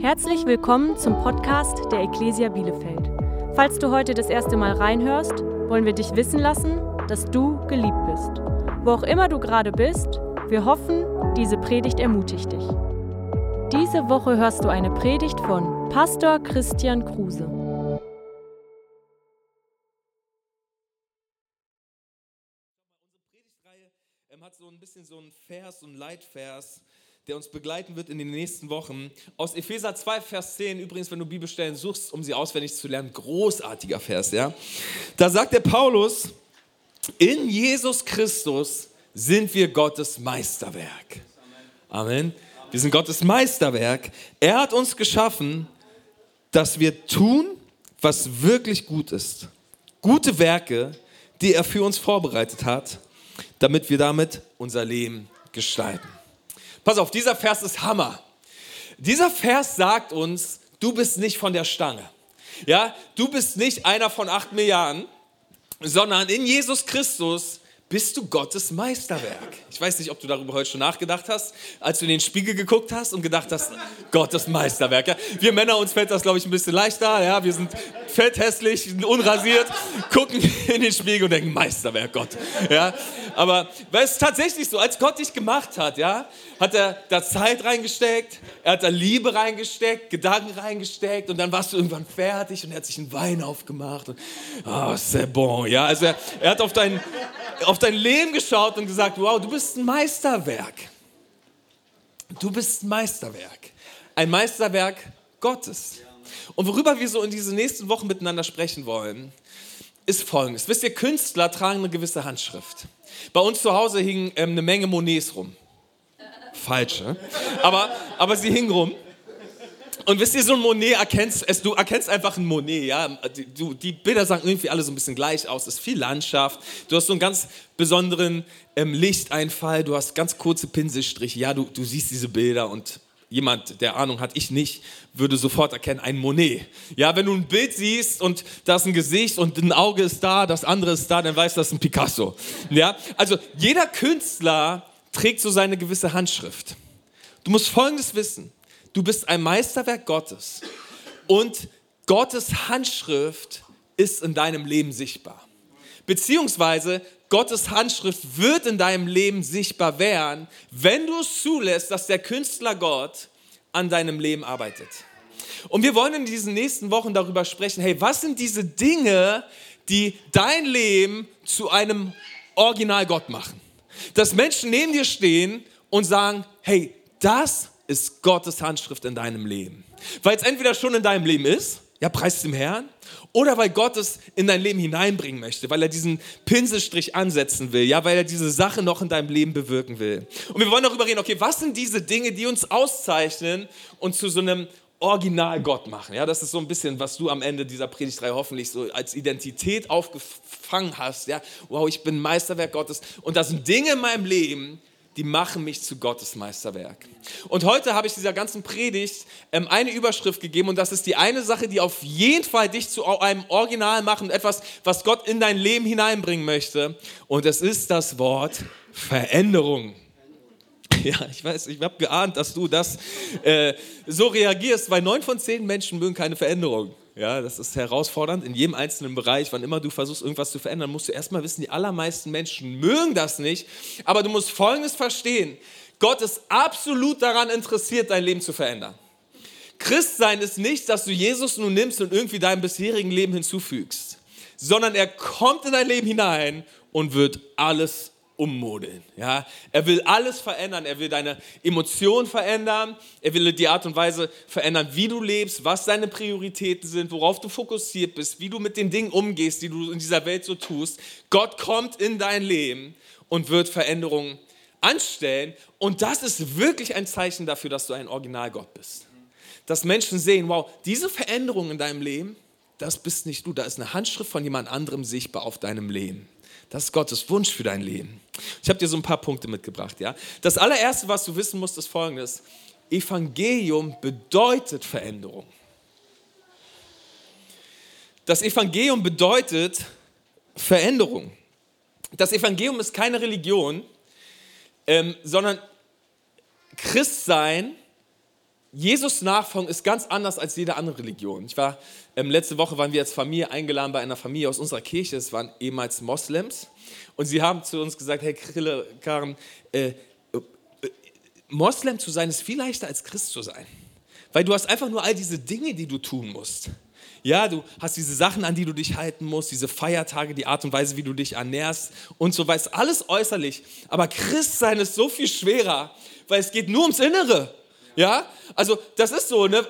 Herzlich willkommen zum Podcast der Ecclesia Bielefeld. Falls du heute das erste Mal reinhörst, wollen wir dich wissen lassen, dass du geliebt bist. Wo auch immer du gerade bist, wir hoffen, diese Predigt ermutigt dich. Diese Woche hörst du eine Predigt von Pastor Christian Kruse. Unsere Predigtreihe ähm, hat so ein bisschen so einen Vers, so einen Leitvers, der uns begleiten wird in den nächsten Wochen. Aus Epheser 2, Vers 10, übrigens, wenn du Bibelstellen suchst, um sie auswendig zu lernen, großartiger Vers, ja. Da sagt der Paulus, in Jesus Christus sind wir Gottes Meisterwerk. Amen. Wir sind Gottes Meisterwerk. Er hat uns geschaffen, dass wir tun, was wirklich gut ist. Gute Werke, die er für uns vorbereitet hat, damit wir damit unser Leben gestalten. Pass auf, dieser Vers ist Hammer. Dieser Vers sagt uns, du bist nicht von der Stange. Ja, du bist nicht einer von acht Milliarden, sondern in Jesus Christus bist du Gottes Meisterwerk. Ich weiß nicht, ob du darüber heute schon nachgedacht hast, als du in den Spiegel geguckt hast und gedacht hast, Gottes Meisterwerk. Ja, wir Männer, uns fällt das, glaube ich, ein bisschen leichter. Ja, wir sind fett, hässlich, unrasiert, gucken in den Spiegel und denken, Meisterwerk, Gott. Ja, aber es ist tatsächlich so, als Gott dich gemacht hat, ja, hat er da Zeit reingesteckt, er hat da Liebe reingesteckt, Gedanken reingesteckt und dann warst du irgendwann fertig und er hat sich einen Wein aufgemacht und, oh, c'est bon, ja, also er, er hat auf dein, auf dein Leben geschaut und gesagt, wow, du bist ein Meisterwerk. Du bist ein Meisterwerk. Ein Meisterwerk Gottes. Und worüber wir so in diesen nächsten Wochen miteinander sprechen wollen, ist folgendes. Wisst ihr, Künstler tragen eine gewisse Handschrift. Bei uns zu Hause hingen ähm, eine Menge Monets rum. Falsche. Aber, aber sie hingen rum. Und wisst ihr, so ein Monet erkennst es, du erkennst einfach ein Monet, ja. Die, die Bilder sahen irgendwie alle so ein bisschen gleich aus. Es ist viel Landschaft. Du hast so einen ganz besonderen ähm, Lichteinfall. Du hast ganz kurze Pinselstriche. Ja, du, du siehst diese Bilder und jemand, der Ahnung hat, ich nicht, würde sofort erkennen, ein Monet. Ja, wenn du ein Bild siehst und da ist ein Gesicht und ein Auge ist da, das andere ist da, dann weißt du, das ist ein Picasso. Ja, also jeder Künstler trägt so seine gewisse Handschrift. Du musst Folgendes wissen. Du bist ein Meisterwerk Gottes und Gottes Handschrift ist in deinem Leben sichtbar. Beziehungsweise Gottes Handschrift wird in deinem Leben sichtbar werden, wenn du es zulässt, dass der Künstler Gott an deinem Leben arbeitet. Und wir wollen in diesen nächsten Wochen darüber sprechen, hey, was sind diese Dinge, die dein Leben zu einem Original Gott machen? Dass Menschen neben dir stehen und sagen, hey, das ist Gottes Handschrift in deinem Leben. Weil es entweder schon in deinem Leben ist, ja, preist dem Herrn, oder weil Gott es in dein Leben hineinbringen möchte, weil er diesen Pinselstrich ansetzen will, ja, weil er diese Sache noch in deinem Leben bewirken will. Und wir wollen darüber reden, okay, was sind diese Dinge, die uns auszeichnen und zu so einem Original Gott machen. Ja, das ist so ein bisschen, was du am Ende dieser Predigtreihe hoffentlich so als Identität aufgefangen hast. Ja, wow, ich bin Meisterwerk Gottes. Und das sind Dinge in meinem Leben, die machen mich zu Gottes Meisterwerk. Und heute habe ich dieser ganzen Predigt ähm, eine Überschrift gegeben und das ist die eine Sache, die auf jeden Fall dich zu einem Original macht und etwas, was Gott in dein Leben hineinbringen möchte. Und es ist das Wort Veränderung. Ja, ich weiß, ich habe geahnt, dass du das äh, so reagierst, weil neun von zehn Menschen mögen keine Veränderung. Ja, das ist herausfordernd in jedem einzelnen Bereich. Wann immer du versuchst, irgendwas zu verändern, musst du erstmal wissen, die allermeisten Menschen mögen das nicht. Aber du musst Folgendes verstehen. Gott ist absolut daran interessiert, dein Leben zu verändern. Christsein ist nicht, dass du Jesus nun nimmst und irgendwie deinem bisherigen Leben hinzufügst, sondern er kommt in dein Leben hinein und wird alles ummodeln. Ja? Er will alles verändern. Er will deine Emotionen verändern. Er will die Art und Weise verändern, wie du lebst, was deine Prioritäten sind, worauf du fokussiert bist, wie du mit den Dingen umgehst, die du in dieser Welt so tust. Gott kommt in dein Leben und wird Veränderungen anstellen. Und das ist wirklich ein Zeichen dafür, dass du ein Originalgott bist. Dass Menschen sehen, wow, diese Veränderung in deinem Leben, das bist nicht du. Da ist eine Handschrift von jemand anderem sichtbar auf deinem Leben. Das ist Gottes Wunsch für dein Leben. Ich habe dir so ein paar Punkte mitgebracht. Ja? Das allererste, was du wissen musst, ist folgendes. Evangelium bedeutet Veränderung. Das Evangelium bedeutet Veränderung. Das Evangelium ist keine Religion, ähm, sondern Christsein Jesus Nachfolgen ist ganz anders als jede andere Religion. Ich war, ähm, letzte Woche waren wir als Familie eingeladen bei einer Familie aus unserer Kirche, es waren ehemals Moslems. Und sie haben zu uns gesagt, hey Krille, Karen, äh, äh, Moslem zu sein ist viel leichter als Christ zu sein. Weil du hast einfach nur all diese Dinge, die du tun musst. Ja, du hast diese Sachen, an die du dich halten musst, diese Feiertage, die Art und Weise, wie du dich ernährst und so weiter. Alles äußerlich. Aber Christsein ist so viel schwerer, weil es geht nur ums Innere. Ja, also das ist so, ne?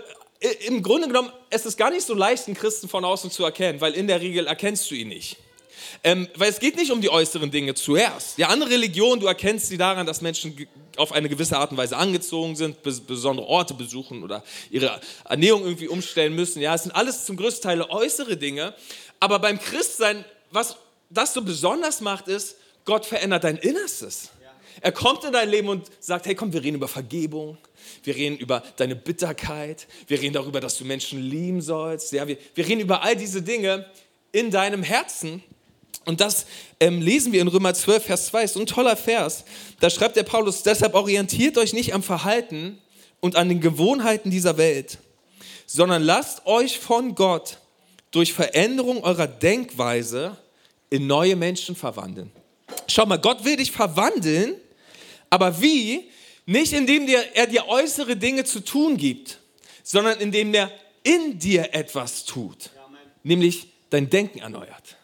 Im Grunde genommen, es ist gar nicht so leicht, einen Christen von außen zu erkennen, weil in der Regel erkennst du ihn nicht. Ähm, weil es geht nicht um die äußeren Dinge zuerst. Ja, andere Religionen, du erkennst sie daran, dass Menschen auf eine gewisse Art und Weise angezogen sind, besondere Orte besuchen oder ihre Ernährung irgendwie umstellen müssen. Ja, es sind alles zum größten Teil äußere Dinge. Aber beim Christsein, was das so besonders macht, ist, Gott verändert dein Innerstes. Er kommt in dein Leben und sagt, hey komm, wir reden über Vergebung, wir reden über deine Bitterkeit, wir reden darüber, dass du Menschen lieben sollst, ja, wir, wir reden über all diese Dinge in deinem Herzen. Und das ähm, lesen wir in Römer 12, Vers 2, ist ein toller Vers. Da schreibt der Paulus, deshalb orientiert euch nicht am Verhalten und an den Gewohnheiten dieser Welt, sondern lasst euch von Gott durch Veränderung eurer Denkweise in neue Menschen verwandeln. Schau mal, Gott will dich verwandeln, aber wie? Nicht indem er dir äußere Dinge zu tun gibt, sondern indem er in dir etwas tut, nämlich dein Denken erneuert.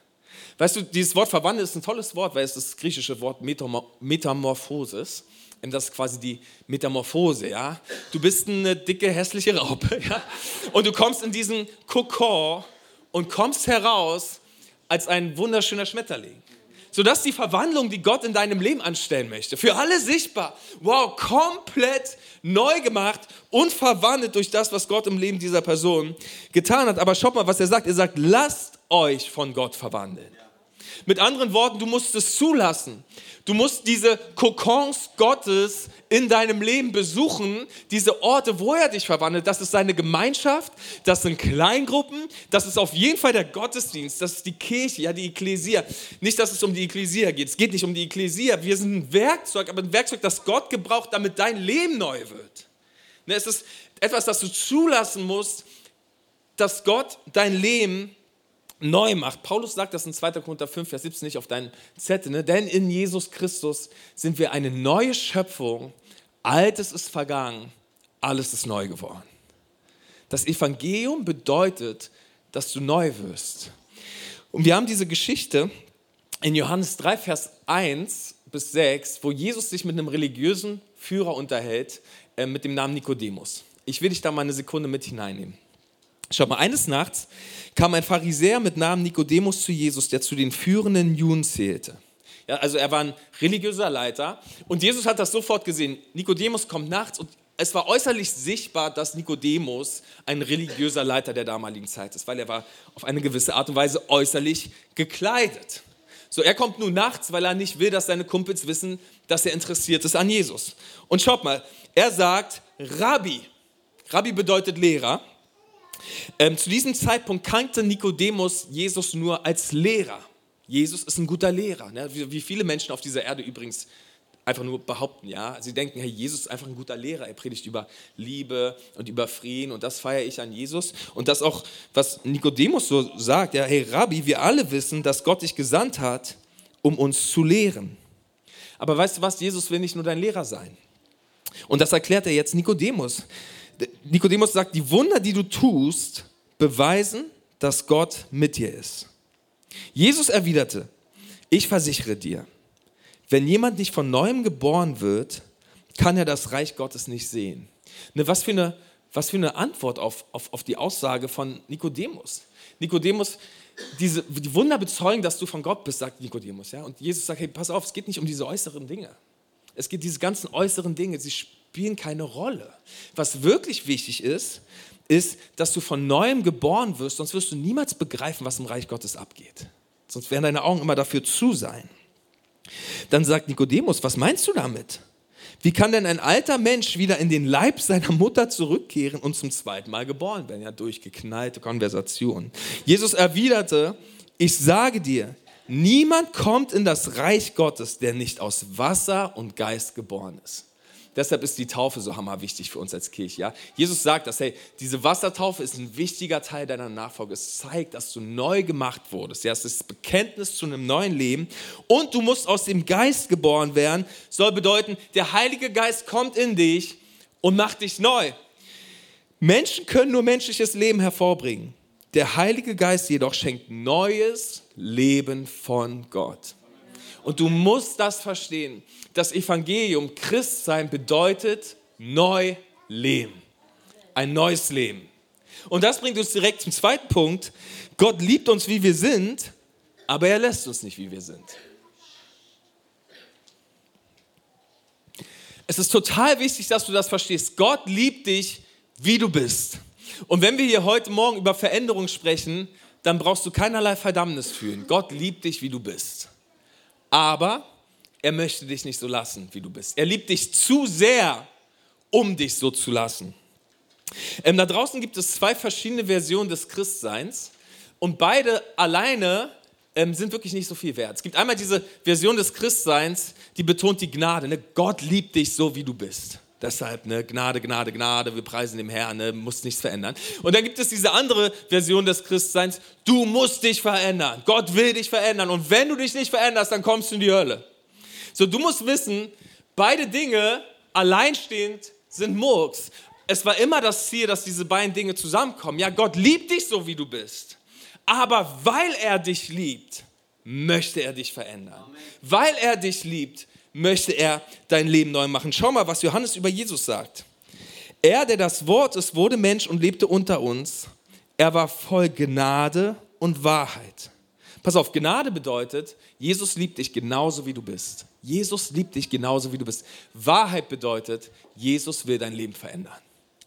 Weißt du, dieses Wort verwandeln ist ein tolles Wort, weil es das griechische Wort Metamorphosis. Das ist quasi die Metamorphose, ja. Du bist eine dicke, hässliche Raupe, ja. Und du kommst in diesen Kokon und kommst heraus als ein wunderschöner Schmetterling sodass die Verwandlung, die Gott in deinem Leben anstellen möchte, für alle sichtbar, wow, komplett neu gemacht und verwandelt durch das, was Gott im Leben dieser Person getan hat. Aber schaut mal, was er sagt. Er sagt, lasst euch von Gott verwandeln. Mit anderen Worten, du musst es zulassen. Du musst diese Kokons Gottes in deinem Leben besuchen, diese Orte, wo er dich verwandelt. Das ist seine Gemeinschaft, das sind Kleingruppen, das ist auf jeden Fall der Gottesdienst, das ist die Kirche, ja, die Ekklesia. Nicht, dass es um die Ekklesia geht, es geht nicht um die Ekklesia. Wir sind ein Werkzeug, aber ein Werkzeug, das Gott gebraucht, damit dein Leben neu wird. Ne, es ist etwas, das du zulassen musst, dass Gott dein Leben neu macht. Paulus sagt das in 2. Korinther 5, Vers 17 nicht auf deinen Zettel, ne? denn in Jesus Christus sind wir eine neue Schöpfung. Altes ist vergangen, alles ist neu geworden. Das Evangelium bedeutet, dass du neu wirst. Und wir haben diese Geschichte in Johannes 3, Vers 1 bis 6, wo Jesus sich mit einem religiösen Führer unterhält, äh, mit dem Namen Nikodemus. Ich will dich da mal eine Sekunde mit hineinnehmen. Schau mal, eines Nachts kam ein Pharisäer mit Namen Nikodemus zu Jesus, der zu den führenden Juden zählte. Ja, also er war ein religiöser Leiter und Jesus hat das sofort gesehen. Nikodemus kommt nachts und es war äußerlich sichtbar, dass Nikodemus ein religiöser Leiter der damaligen Zeit ist, weil er war auf eine gewisse Art und Weise äußerlich gekleidet. So, er kommt nun nachts, weil er nicht will, dass seine Kumpels wissen, dass er interessiert ist an Jesus. Und schaut mal, er sagt Rabbi. Rabbi bedeutet Lehrer. Ähm, zu diesem Zeitpunkt kannte Nikodemus Jesus nur als Lehrer. Jesus ist ein guter Lehrer, ne? wie, wie, viele Menschen auf dieser Erde übrigens einfach nur behaupten, ja. Sie denken, hey, Jesus ist einfach ein guter Lehrer. Er predigt über Liebe und über Frieden und das feiere ich an Jesus. Und das auch, was Nikodemus so sagt, ja, hey Rabbi, wir alle wissen, dass Gott dich gesandt hat, um uns zu lehren. Aber weißt du was, Jesus will nicht nur dein Lehrer sein. Und das erklärt er jetzt Nikodemus. Nikodemus sagt, die Wunder, die du tust, beweisen, dass Gott mit dir ist. Jesus erwiderte, ich versichere dir, wenn jemand nicht von neuem geboren wird, kann er das Reich Gottes nicht sehen. Ne, was, für eine, was für eine Antwort auf, auf, auf die Aussage von Nikodemus. Nikodemus, diese, die Wunder bezeugen, dass du von Gott bist, sagt Nikodemus. Ja? Und Jesus sagt, hey, pass auf, es geht nicht um diese äußeren Dinge. Es geht diese ganzen äußeren Dinge, sie spielen keine Rolle. Was wirklich wichtig ist, ist, dass du von neuem geboren wirst, sonst wirst du niemals begreifen, was im Reich Gottes abgeht. Sonst werden deine Augen immer dafür zu sein. Dann sagt Nikodemus, was meinst du damit? Wie kann denn ein alter Mensch wieder in den Leib seiner Mutter zurückkehren und zum zweiten Mal geboren werden? Ja, durchgeknallte Konversation. Jesus erwiderte, ich sage dir, niemand kommt in das Reich Gottes, der nicht aus Wasser und Geist geboren ist. Deshalb ist die Taufe so hammerwichtig für uns als Kirche. Ja? Jesus sagt, dass hey, diese Wassertaufe ist ein wichtiger Teil deiner Nachfolge. Es zeigt, dass du neu gemacht wurdest. Ja? Es ist das Bekenntnis zu einem neuen Leben. Und du musst aus dem Geist geboren werden. Soll bedeuten, der Heilige Geist kommt in dich und macht dich neu. Menschen können nur menschliches Leben hervorbringen. Der Heilige Geist jedoch schenkt neues Leben von Gott. Und du musst das verstehen. Das Evangelium, Christsein bedeutet neu leben. Ein neues Leben. Und das bringt uns direkt zum zweiten Punkt. Gott liebt uns, wie wir sind, aber er lässt uns nicht, wie wir sind. Es ist total wichtig, dass du das verstehst. Gott liebt dich, wie du bist. Und wenn wir hier heute Morgen über Veränderung sprechen, dann brauchst du keinerlei Verdammnis fühlen. Gott liebt dich, wie du bist aber er möchte dich nicht so lassen, wie du bist. Er liebt dich zu sehr, um dich so zu lassen. Ähm, da draußen gibt es zwei verschiedene Versionen des Christseins und beide alleine ähm, sind wirklich nicht so viel wert. Es gibt einmal diese Version des Christseins, die betont die Gnade. Ne? Gott liebt dich so, wie du bist. Deshalb, ne, Gnade, Gnade, Gnade, wir preisen dem Herrn, ne, muss nichts verändern. Und dann gibt es diese andere Version des Christseins, du musst dich verändern. Gott will dich verändern. Und wenn du dich nicht veränderst, dann kommst du in die Hölle. So, du musst wissen, beide Dinge alleinstehend sind Murks. Es war immer das Ziel, dass diese beiden Dinge zusammenkommen. Ja, Gott liebt dich so, wie du bist. Aber weil er dich liebt, möchte er dich verändern. Amen. Weil er dich liebt, möchte er dein Leben neu machen. Schau mal, was Johannes über Jesus sagt. Er, der das Wort ist, wurde Mensch und lebte unter uns. Er war voll Gnade und Wahrheit. Pass auf, Gnade bedeutet, Jesus liebt dich genauso wie du bist. Jesus liebt dich genauso wie du bist. Wahrheit bedeutet, Jesus will dein Leben verändern.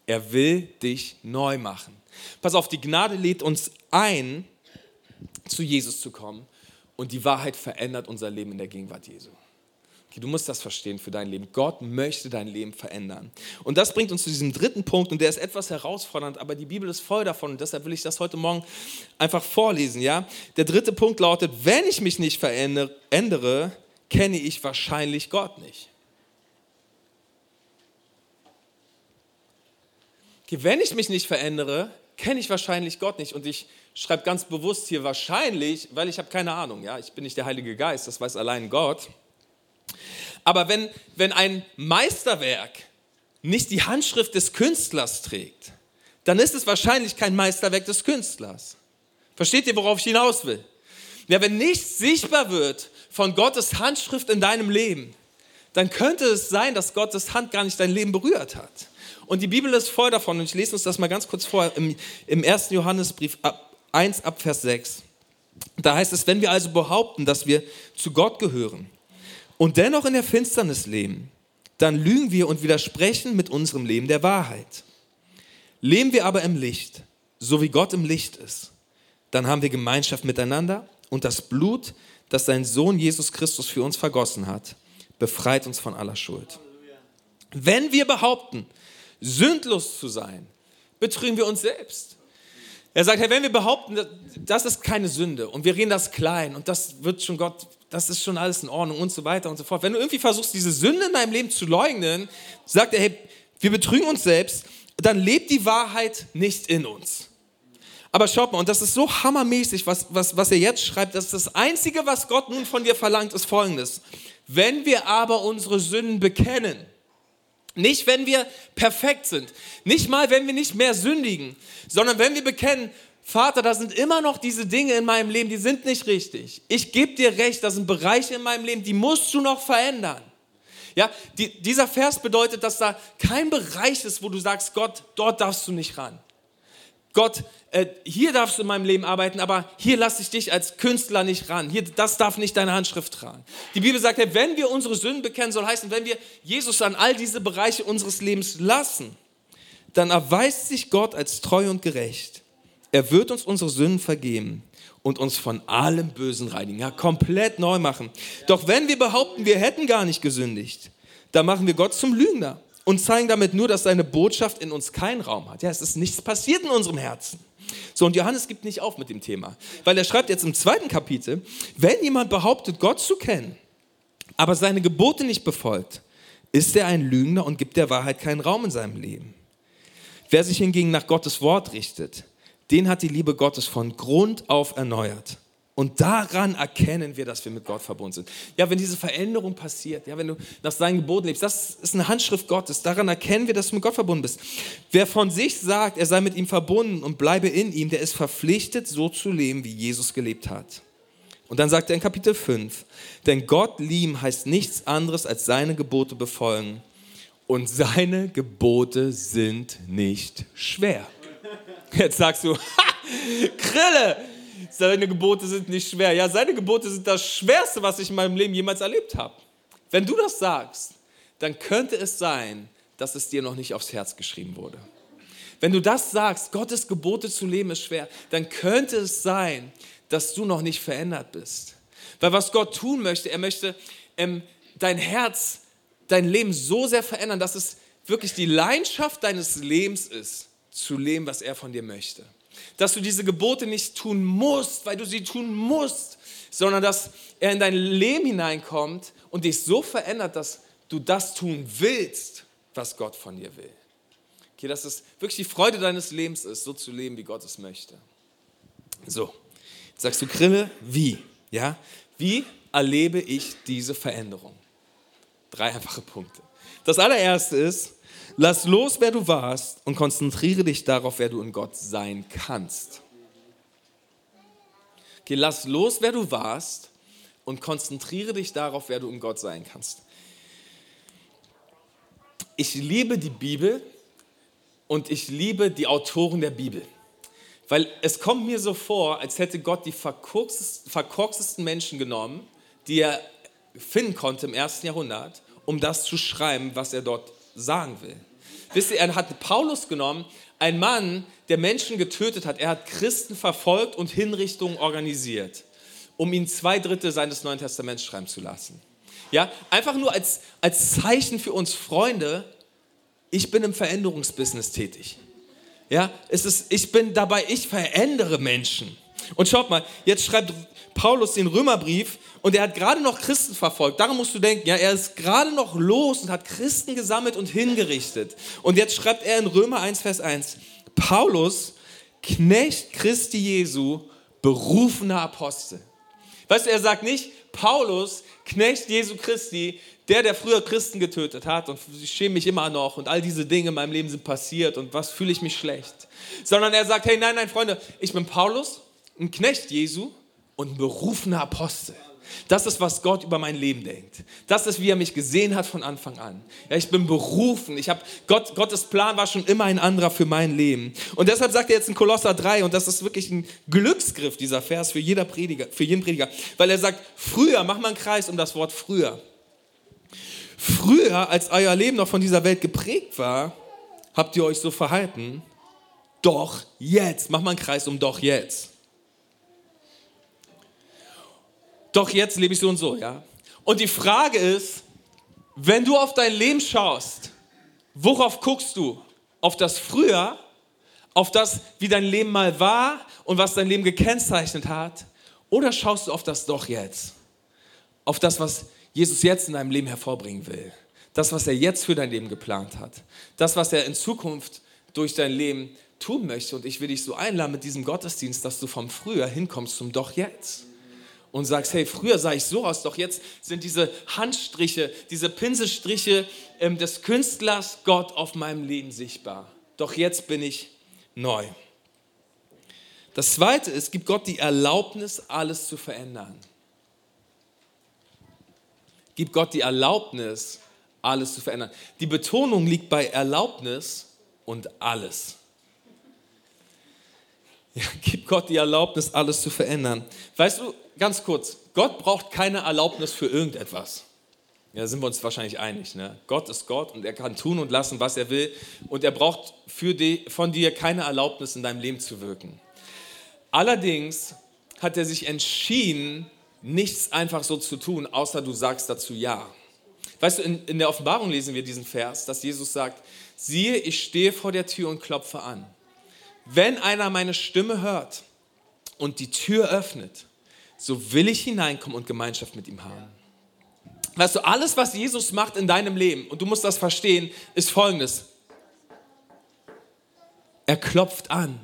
Er will dich neu machen. Pass auf, die Gnade lädt uns ein, zu Jesus zu kommen und die Wahrheit verändert unser Leben in der Gegenwart Jesu. Du musst das verstehen für dein Leben. Gott möchte dein Leben verändern. Und das bringt uns zu diesem dritten Punkt und der ist etwas herausfordernd, aber die Bibel ist voll davon und deshalb will ich das heute Morgen einfach vorlesen. Ja? Der dritte Punkt lautet, wenn ich mich nicht verändere, kenne ich wahrscheinlich Gott nicht. Okay, wenn ich mich nicht verändere, kenne ich wahrscheinlich Gott nicht. Und ich schreibe ganz bewusst hier wahrscheinlich, weil ich habe keine Ahnung. Ja? Ich bin nicht der Heilige Geist, das weiß allein Gott. Aber wenn, wenn ein Meisterwerk nicht die Handschrift des Künstlers trägt, dann ist es wahrscheinlich kein Meisterwerk des Künstlers. Versteht ihr, worauf ich hinaus will? Ja, wenn nichts sichtbar wird von Gottes Handschrift in deinem Leben, dann könnte es sein, dass Gottes Hand gar nicht dein Leben berührt hat. Und die Bibel ist voll davon, und ich lese uns das mal ganz kurz vor, im, im 1. Johannesbrief 1 ab Vers 6. Da heißt es, wenn wir also behaupten, dass wir zu Gott gehören, und dennoch in der Finsternis leben, dann lügen wir und widersprechen mit unserem Leben der Wahrheit. Leben wir aber im Licht, so wie Gott im Licht ist, dann haben wir Gemeinschaft miteinander und das Blut, das sein Sohn Jesus Christus für uns vergossen hat, befreit uns von aller Schuld. Wenn wir behaupten, sündlos zu sein, betrügen wir uns selbst. Er sagt, hey, wenn wir behaupten, das ist keine Sünde und wir reden das klein und das wird schon Gott das ist schon alles in Ordnung und so weiter und so fort. Wenn du irgendwie versuchst, diese Sünde in deinem Leben zu leugnen, sagt er, hey, wir betrügen uns selbst, dann lebt die Wahrheit nicht in uns. Aber schaut mal, und das ist so hammermäßig, was, was, was er jetzt schreibt, dass das Einzige, was Gott nun von dir verlangt, ist folgendes. Wenn wir aber unsere Sünden bekennen, nicht wenn wir perfekt sind, nicht mal wenn wir nicht mehr sündigen, sondern wenn wir bekennen, Vater, da sind immer noch diese Dinge in meinem Leben, die sind nicht richtig. Ich gebe dir recht, da sind Bereiche in meinem Leben, die musst du noch verändern. Ja, die, dieser Vers bedeutet, dass da kein Bereich ist, wo du sagst, Gott, dort darfst du nicht ran. Gott, äh, hier darfst du in meinem Leben arbeiten, aber hier lasse ich dich als Künstler nicht ran. Hier, das darf nicht deine Handschrift tragen. Die Bibel sagt, wenn wir unsere Sünden bekennen, soll heißen, wenn wir Jesus an all diese Bereiche unseres Lebens lassen, dann erweist sich Gott als treu und gerecht er wird uns unsere Sünden vergeben und uns von allem Bösen reinigen, ja, komplett neu machen. Doch wenn wir behaupten, wir hätten gar nicht gesündigt, dann machen wir Gott zum Lügner und zeigen damit nur, dass seine Botschaft in uns keinen Raum hat. Ja, es ist nichts passiert in unserem Herzen. So, und Johannes gibt nicht auf mit dem Thema, weil er schreibt jetzt im zweiten Kapitel, wenn jemand behauptet, Gott zu kennen, aber seine Gebote nicht befolgt, ist er ein Lügner und gibt der Wahrheit keinen Raum in seinem Leben. Wer sich hingegen nach Gottes Wort richtet, den hat die Liebe Gottes von Grund auf erneuert. Und daran erkennen wir, dass wir mit Gott verbunden sind. Ja, wenn diese Veränderung passiert, ja, wenn du nach seinen Geboten lebst, das ist eine Handschrift Gottes. Daran erkennen wir, dass du mit Gott verbunden bist. Wer von sich sagt, er sei mit ihm verbunden und bleibe in ihm, der ist verpflichtet, so zu leben, wie Jesus gelebt hat. Und dann sagt er in Kapitel 5, denn Gott lieben heißt nichts anderes als seine Gebote befolgen. Und seine Gebote sind nicht schwer. Jetzt sagst du, ha, Krille, seine Gebote sind nicht schwer. Ja, seine Gebote sind das Schwerste, was ich in meinem Leben jemals erlebt habe. Wenn du das sagst, dann könnte es sein, dass es dir noch nicht aufs Herz geschrieben wurde. Wenn du das sagst, Gottes Gebote zu leben ist schwer, dann könnte es sein, dass du noch nicht verändert bist. Weil was Gott tun möchte, er möchte ähm, dein Herz, dein Leben so sehr verändern, dass es wirklich die Leidenschaft deines Lebens ist, zu leben, was er von dir möchte. Dass du diese Gebote nicht tun musst, weil du sie tun musst, sondern dass er in dein Leben hineinkommt und dich so verändert, dass du das tun willst, was Gott von dir will. Okay, dass es wirklich die Freude deines Lebens ist, so zu leben, wie Gott es möchte. So, Sagst du, Grille, wie? Ja? Wie erlebe ich diese Veränderung? Drei einfache Punkte. Das allererste ist, lass los, wer du warst und konzentriere dich darauf, wer du in Gott sein kannst. Okay, lass los, wer du warst und konzentriere dich darauf, wer du in Gott sein kannst. Ich liebe die Bibel und ich liebe die Autoren der Bibel. Weil es kommt mir so vor, als hätte Gott die verkorkstesten Menschen genommen, die er finden konnte im ersten Jahrhundert, um das zu schreiben, was er dort sagen will. Wisst ihr, er hat Paulus genommen, ein Mann, der Menschen getötet hat. Er hat Christen verfolgt und Hinrichtungen organisiert, um ihn zwei Drittel seines Neuen Testaments schreiben zu lassen. Ja, einfach nur als, als Zeichen für uns Freunde, ich bin im Veränderungsbusiness tätig. Ja, es ist, ich bin dabei, ich verändere Menschen. Und schaut mal, jetzt schreibt Paulus den Römerbrief und er hat gerade noch Christen verfolgt. Darum musst du denken, ja, er ist gerade noch los und hat Christen gesammelt und hingerichtet. Und jetzt schreibt er in Römer 1, Vers 1, Paulus, Knecht Christi Jesu, berufener Apostel. Weißt du, er sagt nicht, Paulus, Knecht Jesu Christi, der, der früher Christen getötet hat und ich schäme mich immer noch und all diese Dinge in meinem Leben sind passiert und was fühle ich mich schlecht. Sondern er sagt, hey, nein, nein, Freunde, ich bin Paulus, ein Knecht Jesu und ein berufener Apostel. Das ist, was Gott über mein Leben denkt. Das ist, wie er mich gesehen hat von Anfang an. Ja, ich bin berufen. Ich habe Gott, Gottes Plan war schon immer ein anderer für mein Leben. Und deshalb sagt er jetzt in Kolosser 3, und das ist wirklich ein Glücksgriff, dieser Vers für, jeder Prediger, für jeden Prediger, weil er sagt, früher, mach mal einen Kreis um das Wort früher. Früher, als euer Leben noch von dieser Welt geprägt war, habt ihr euch so verhalten. Doch jetzt, mach mal einen Kreis um doch jetzt. Doch jetzt lebe ich so und so, ja. Und die Frage ist, wenn du auf dein Leben schaust, worauf guckst du? Auf das Früher, auf das, wie dein Leben mal war und was dein Leben gekennzeichnet hat? Oder schaust du auf das Doch jetzt? Auf das, was Jesus jetzt in deinem Leben hervorbringen will. Das, was er jetzt für dein Leben geplant hat. Das, was er in Zukunft durch dein Leben tun möchte. Und ich will dich so einladen mit diesem Gottesdienst, dass du vom Früher hinkommst zum Doch jetzt. Und sagst, hey, früher sah ich so aus, doch jetzt sind diese Handstriche, diese Pinselstriche ähm, des Künstlers Gott auf meinem Leben sichtbar. Doch jetzt bin ich neu. Das Zweite ist, gibt Gott die Erlaubnis, alles zu verändern gibt Gott die Erlaubnis, alles zu verändern. Die Betonung liegt bei Erlaubnis und alles. Ja, gibt Gott die Erlaubnis, alles zu verändern. Weißt du, ganz kurz, Gott braucht keine Erlaubnis für irgendetwas. Ja, sind wir uns wahrscheinlich einig. Ne? Gott ist Gott und er kann tun und lassen, was er will. Und er braucht für die, von dir keine Erlaubnis, in deinem Leben zu wirken. Allerdings hat er sich entschieden, nichts einfach so zu tun, außer du sagst dazu Ja. Weißt du, in, in der Offenbarung lesen wir diesen Vers, dass Jesus sagt, siehe, ich stehe vor der Tür und klopfe an. Wenn einer meine Stimme hört und die Tür öffnet, so will ich hineinkommen und Gemeinschaft mit ihm haben. Weißt du, alles, was Jesus macht in deinem Leben, und du musst das verstehen, ist folgendes. Er klopft an.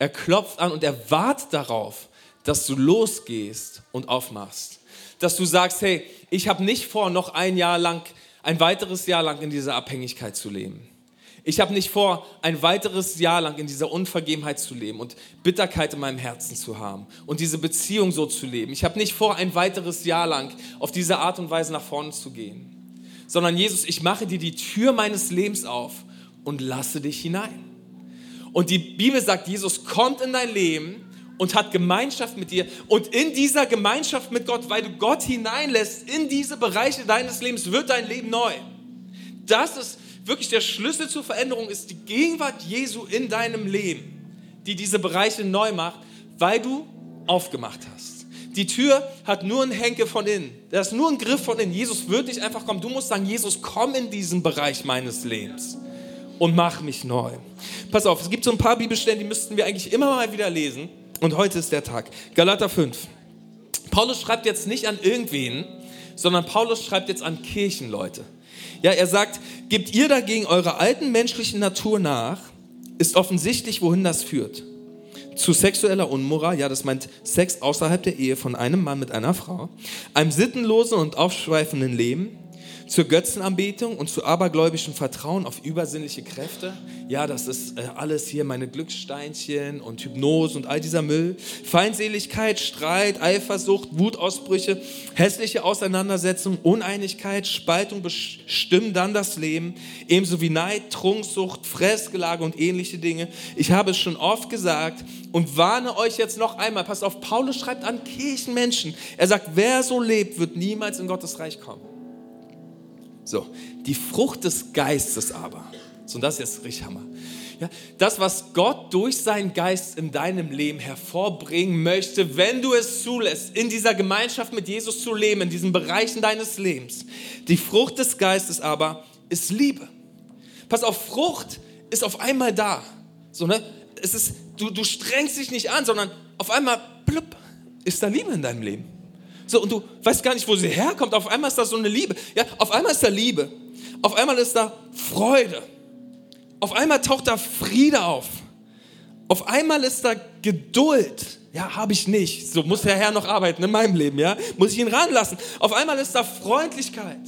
Er klopft an und er wartet darauf, dass du losgehst und aufmachst. Dass du sagst, hey, ich habe nicht vor, noch ein Jahr lang, ein weiteres Jahr lang in dieser Abhängigkeit zu leben. Ich habe nicht vor, ein weiteres Jahr lang in dieser Unvergebenheit zu leben und Bitterkeit in meinem Herzen zu haben und diese Beziehung so zu leben. Ich habe nicht vor, ein weiteres Jahr lang auf diese Art und Weise nach vorne zu gehen. Sondern Jesus, ich mache dir die Tür meines Lebens auf und lasse dich hinein. Und die Bibel sagt, Jesus kommt in dein Leben und hat Gemeinschaft mit dir. Und in dieser Gemeinschaft mit Gott, weil du Gott hineinlässt in diese Bereiche deines Lebens, wird dein Leben neu. Das ist wirklich der Schlüssel zur Veränderung, ist die Gegenwart Jesu in deinem Leben, die diese Bereiche neu macht, weil du aufgemacht hast. Die Tür hat nur einen Henke von innen. Da ist nur ein Griff von innen. Jesus wird nicht einfach kommen. Du musst sagen, Jesus, komm in diesen Bereich meines Lebens und mach mich neu. Pass auf, es gibt so ein paar Bibelstellen, die müssten wir eigentlich immer mal wieder lesen. Und heute ist der Tag. Galater 5. Paulus schreibt jetzt nicht an irgendwen, sondern Paulus schreibt jetzt an Kirchenleute. Ja, er sagt, gebt ihr dagegen eurer alten menschlichen Natur nach, ist offensichtlich, wohin das führt. Zu sexueller Unmoral, ja, das meint Sex außerhalb der Ehe von einem Mann mit einer Frau, einem sittenlosen und aufschweifenden Leben, zur Götzenanbetung und zu abergläubischem Vertrauen auf übersinnliche Kräfte. Ja, das ist äh, alles hier meine Glückssteinchen und Hypnose und all dieser Müll. Feindseligkeit, Streit, Eifersucht, Wutausbrüche, hässliche Auseinandersetzungen, Uneinigkeit, Spaltung bestimmen dann das Leben, ebenso wie Neid, Trunksucht, Fressgelage und ähnliche Dinge. Ich habe es schon oft gesagt und warne euch jetzt noch einmal. Passt auf, Paulus schreibt an Kirchenmenschen. Er sagt, wer so lebt, wird niemals in Gottes Reich kommen. So, die Frucht des Geistes aber, so und das ist jetzt richtig Hammer. Ja, das, was Gott durch seinen Geist in deinem Leben hervorbringen möchte, wenn du es zulässt, in dieser Gemeinschaft mit Jesus zu leben, in diesen Bereichen deines Lebens. Die Frucht des Geistes aber ist Liebe. Pass auf, Frucht ist auf einmal da. So, ne? es ist, du, du strengst dich nicht an, sondern auf einmal, blub, ist da Liebe in deinem Leben. So, und du weißt gar nicht, wo sie herkommt. Auf einmal ist da so eine Liebe. Ja, auf einmal ist da Liebe. Auf einmal ist da Freude. Auf einmal taucht da Friede auf. Auf einmal ist da Geduld. Ja, habe ich nicht. So muss der Herr noch arbeiten in meinem Leben, ja? Muss ich ihn ranlassen. Auf einmal ist da Freundlichkeit.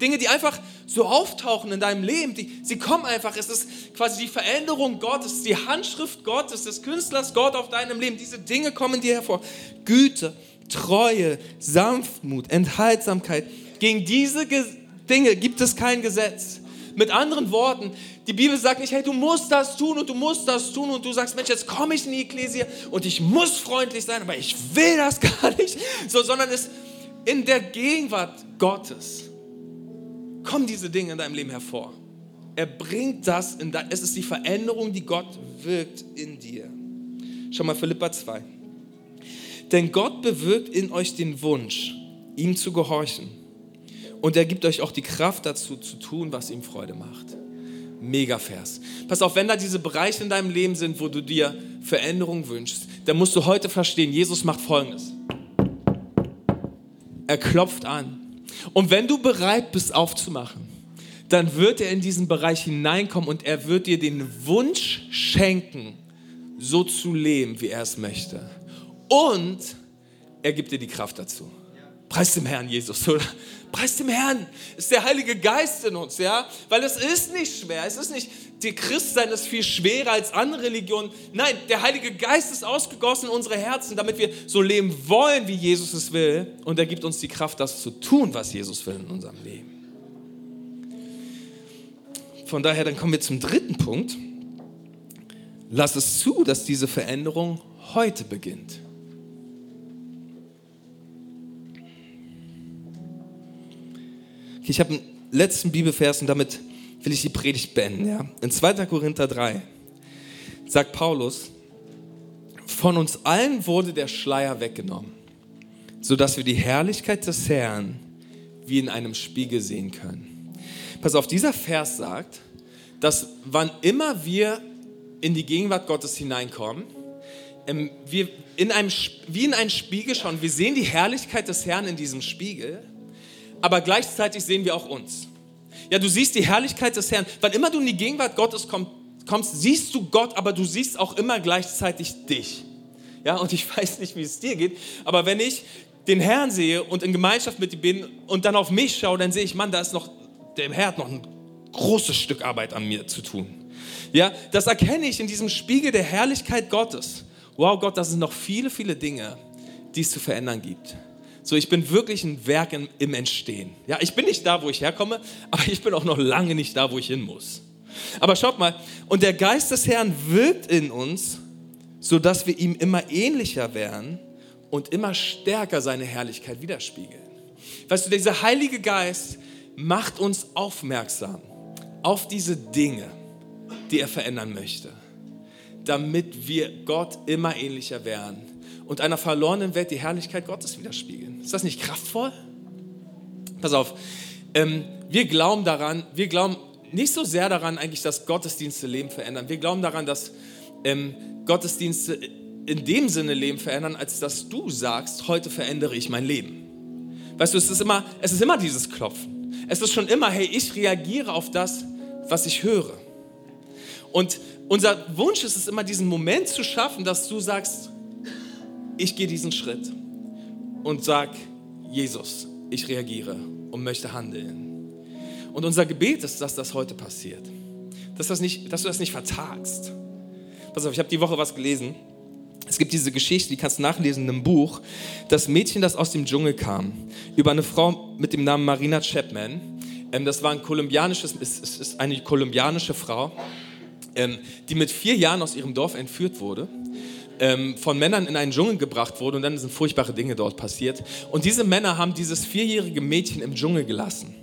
Dinge, die einfach so auftauchen in deinem Leben, die, sie kommen einfach. Es ist quasi die Veränderung Gottes, die Handschrift Gottes, des Künstlers Gott auf deinem Leben. Diese Dinge kommen dir hervor. Güte, Treue, Sanftmut, Enthaltsamkeit. Gegen diese Dinge gibt es kein Gesetz. Mit anderen Worten, die Bibel sagt nicht, hey, du musst das tun und du musst das tun und du sagst, Mensch, jetzt komme ich in die Ekklesia und ich muss freundlich sein, aber ich will das gar nicht, so, sondern es in der Gegenwart Gottes kommen diese Dinge in deinem Leben hervor. Er bringt das, in dein, es ist die Veränderung, die Gott wirkt in dir. Schau mal, Philippa 2. Denn Gott bewirkt in euch den Wunsch, ihm zu gehorchen. Und er gibt euch auch die Kraft dazu, zu tun, was ihm Freude macht. Mega Vers. Pass auf, wenn da diese Bereiche in deinem Leben sind, wo du dir Veränderung wünschst, dann musst du heute verstehen, Jesus macht Folgendes. Er klopft an. Und wenn du bereit bist aufzumachen, dann wird er in diesen Bereich hineinkommen und er wird dir den Wunsch schenken, so zu leben, wie er es möchte und er gibt dir die Kraft dazu. Preis dem Herrn, Jesus, oder? Preis dem Herrn. Ist der Heilige Geist in uns, ja? Weil es ist nicht schwer. Es ist nicht, die Christsein ist viel schwerer als andere Religionen. Nein, der Heilige Geist ist ausgegossen in unsere Herzen, damit wir so leben wollen, wie Jesus es will. Und er gibt uns die Kraft, das zu tun, was Jesus will in unserem Leben. Von daher, dann kommen wir zum dritten Punkt. Lass es zu, dass diese Veränderung heute beginnt. Ich habe einen letzten Bibelvers und damit will ich die Predigt beenden. Ja? In 2. Korinther 3 sagt Paulus, von uns allen wurde der Schleier weggenommen, sodass wir die Herrlichkeit des Herrn wie in einem Spiegel sehen können. Pass auf, dieser Vers sagt, dass wann immer wir in die Gegenwart Gottes hineinkommen, ähm, wir in einem, wie in einen Spiegel schauen, wir sehen die Herrlichkeit des Herrn in diesem Spiegel aber gleichzeitig sehen wir auch uns. Ja, du siehst die Herrlichkeit des Herrn. Wann immer du in die Gegenwart Gottes kommst, siehst du Gott, aber du siehst auch immer gleichzeitig dich. Ja, und ich weiß nicht, wie es dir geht, aber wenn ich den Herrn sehe und in Gemeinschaft mit ihm bin und dann auf mich schaue, dann sehe ich, Mann, da ist noch, der Herr hat noch ein großes Stück Arbeit an mir zu tun. Ja, das erkenne ich in diesem Spiegel der Herrlichkeit Gottes. Wow, Gott, das sind noch viele, viele Dinge, die es zu verändern gibt. So, ich bin wirklich ein Werk im, im Entstehen. Ja, ich bin nicht da, wo ich herkomme, aber ich bin auch noch lange nicht da, wo ich hin muss. Aber schaut mal, und der Geist des Herrn wirkt in uns, sodass wir ihm immer ähnlicher werden und immer stärker seine Herrlichkeit widerspiegeln. Weißt du, dieser Heilige Geist macht uns aufmerksam auf diese Dinge, die er verändern möchte, damit wir Gott immer ähnlicher werden und einer verlorenen Welt die Herrlichkeit Gottes widerspiegeln. Ist das nicht kraftvoll? Pass auf, ähm, wir glauben daran, wir glauben nicht so sehr daran eigentlich, dass Gottesdienste Leben verändern. Wir glauben daran, dass ähm, Gottesdienste in dem Sinne Leben verändern, als dass du sagst, heute verändere ich mein Leben. Weißt du, es ist immer, es ist immer dieses Klopfen. Es ist schon immer, hey, ich reagiere auf das, was ich höre. Und unser Wunsch ist es immer, diesen Moment zu schaffen, dass du sagst, ich gehe diesen Schritt und sag, Jesus, ich reagiere und möchte handeln. Und unser Gebet ist, dass das heute passiert. Dass, das nicht, dass du das nicht vertagst. Pass auf, ich habe die Woche was gelesen. Es gibt diese Geschichte, die kannst du nachlesen in einem Buch. Das Mädchen, das aus dem Dschungel kam, über eine Frau mit dem Namen Marina Chapman. Ähm, das war ein kolumbianisches, es ist eine kolumbianische Frau, ähm, die mit vier Jahren aus ihrem Dorf entführt wurde ähm, von Männern in einen Dschungel gebracht wurde und dann sind furchtbare Dinge dort passiert. Und diese Männer haben dieses vierjährige Mädchen im Dschungel gelassen.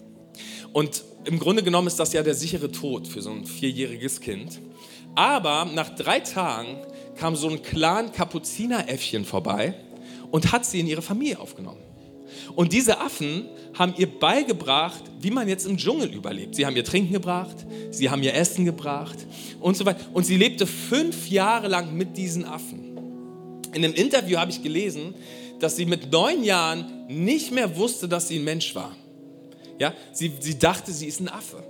Und im Grunde genommen ist das ja der sichere Tod für so ein vierjähriges Kind. Aber nach drei Tagen kam so ein Clan Kapuzineräffchen vorbei und hat sie in ihre Familie aufgenommen. Und diese Affen haben ihr beigebracht, wie man jetzt im Dschungel überlebt. Sie haben ihr Trinken gebracht, sie haben ihr Essen gebracht und so weiter. Und sie lebte fünf Jahre lang mit diesen Affen. In einem Interview habe ich gelesen, dass sie mit neun Jahren nicht mehr wusste, dass sie ein Mensch war. Ja, sie, sie dachte, sie ist ein Affe.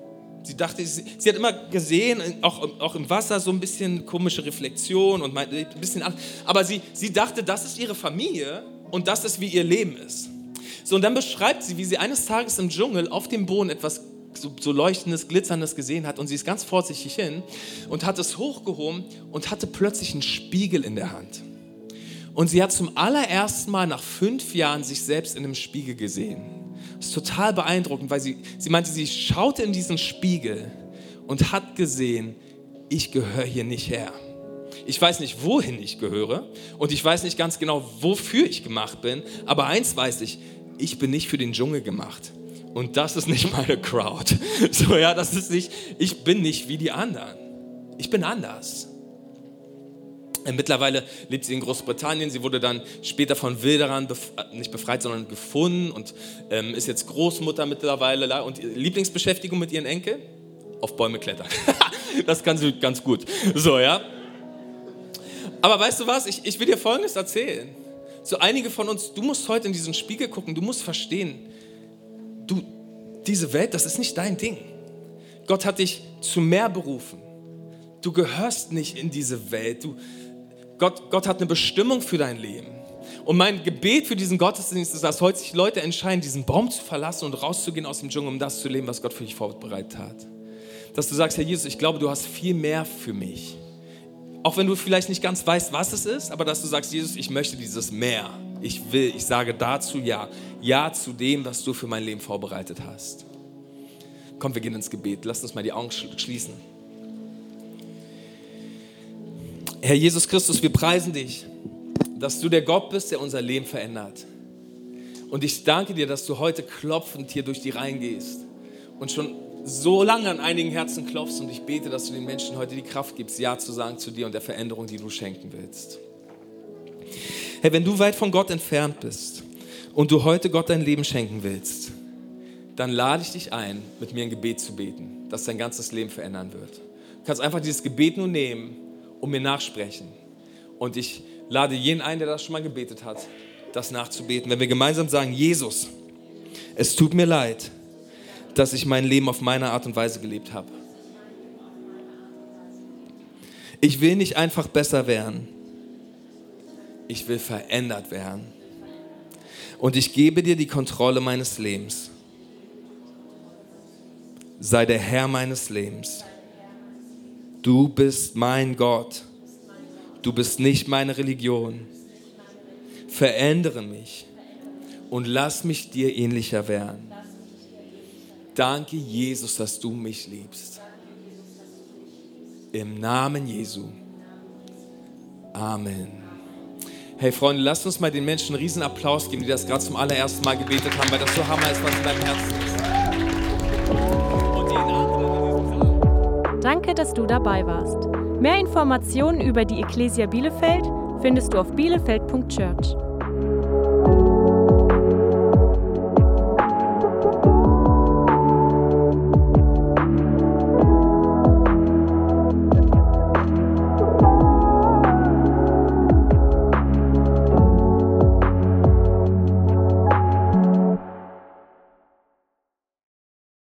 Sie dachte, sie, sie, hat immer gesehen, auch, auch im Wasser so ein bisschen komische Reflexion und ein bisschen, aber sie, sie dachte, das ist ihre Familie und das ist, wie ihr Leben ist. So, und dann beschreibt sie, wie sie eines Tages im Dschungel auf dem Boden etwas so, so, leuchtendes, glitzerndes gesehen hat und sie ist ganz vorsichtig hin und hat es hochgehoben und hatte plötzlich einen Spiegel in der Hand. Und sie hat zum allerersten Mal nach fünf Jahren sich selbst in einem Spiegel gesehen. Das ist total beeindruckend, weil sie, sie meinte, sie schaute in diesen Spiegel und hat gesehen, ich gehöre hier nicht her. Ich weiß nicht, wohin ich gehöre und ich weiß nicht ganz genau, wofür ich gemacht bin, aber eins weiß ich, ich bin nicht für den Dschungel gemacht. Und das ist nicht meine Crowd. So, ja, das ist nicht, ich bin nicht wie die anderen. Ich bin anders. Äh, mittlerweile lebt sie in Großbritannien. Sie wurde dann später von Wilderern bef äh, nicht befreit, sondern gefunden und ähm, ist jetzt Großmutter mittlerweile. Und Lieblingsbeschäftigung mit ihren Enkeln? Auf Bäume klettern. das kann sie ganz gut. So, ja. Aber weißt du was? Ich, ich will dir Folgendes erzählen. So einige von uns, du musst heute in diesen Spiegel gucken, du musst verstehen, du, diese Welt, das ist nicht dein Ding. Gott hat dich zu mehr berufen. Du gehörst nicht in diese Welt. Du, Gott, Gott hat eine Bestimmung für dein Leben. Und mein Gebet für diesen Gottesdienst ist, dass heute sich Leute entscheiden, diesen Baum zu verlassen und rauszugehen aus dem Dschungel, um das zu leben, was Gott für dich vorbereitet hat. Dass du sagst, Herr Jesus, ich glaube, du hast viel mehr für mich. Auch wenn du vielleicht nicht ganz weißt, was es ist, aber dass du sagst, Jesus, ich möchte dieses mehr. Ich will, ich sage dazu ja. Ja zu dem, was du für mein Leben vorbereitet hast. Komm, wir gehen ins Gebet. Lass uns mal die Augen schließen. Herr Jesus Christus, wir preisen dich, dass du der Gott bist, der unser Leben verändert. Und ich danke dir, dass du heute klopfend hier durch die Reihen gehst und schon so lange an einigen Herzen klopfst und ich bete, dass du den Menschen heute die Kraft gibst, Ja zu sagen zu dir und der Veränderung, die du schenken willst. Herr, wenn du weit von Gott entfernt bist und du heute Gott dein Leben schenken willst, dann lade ich dich ein, mit mir ein Gebet zu beten, das dein ganzes Leben verändern wird. Du kannst einfach dieses Gebet nur nehmen und mir nachsprechen. Und ich lade jeden ein, der das schon mal gebetet hat, das nachzubeten. Wenn wir gemeinsam sagen, Jesus, Es tut mir leid, dass ich mein Leben auf meine Art und Weise gelebt habe. Ich will nicht einfach besser werden. Ich will verändert werden. Und ich gebe dir die Kontrolle meines Lebens. Sei der Herr meines Lebens. Du bist mein Gott. Du bist nicht meine Religion. Verändere mich und lass mich dir ähnlicher werden. Danke, Jesus, dass du mich liebst. Im Namen Jesu. Amen. Hey Freunde, lasst uns mal den Menschen einen riesen Applaus geben, die das gerade zum allerersten Mal gebetet haben, weil das so Hammer ist, was in deinem Herzen ist. Danke, dass du dabei warst. Mehr Informationen über die Ecclesia Bielefeld findest du auf bielefeld.church.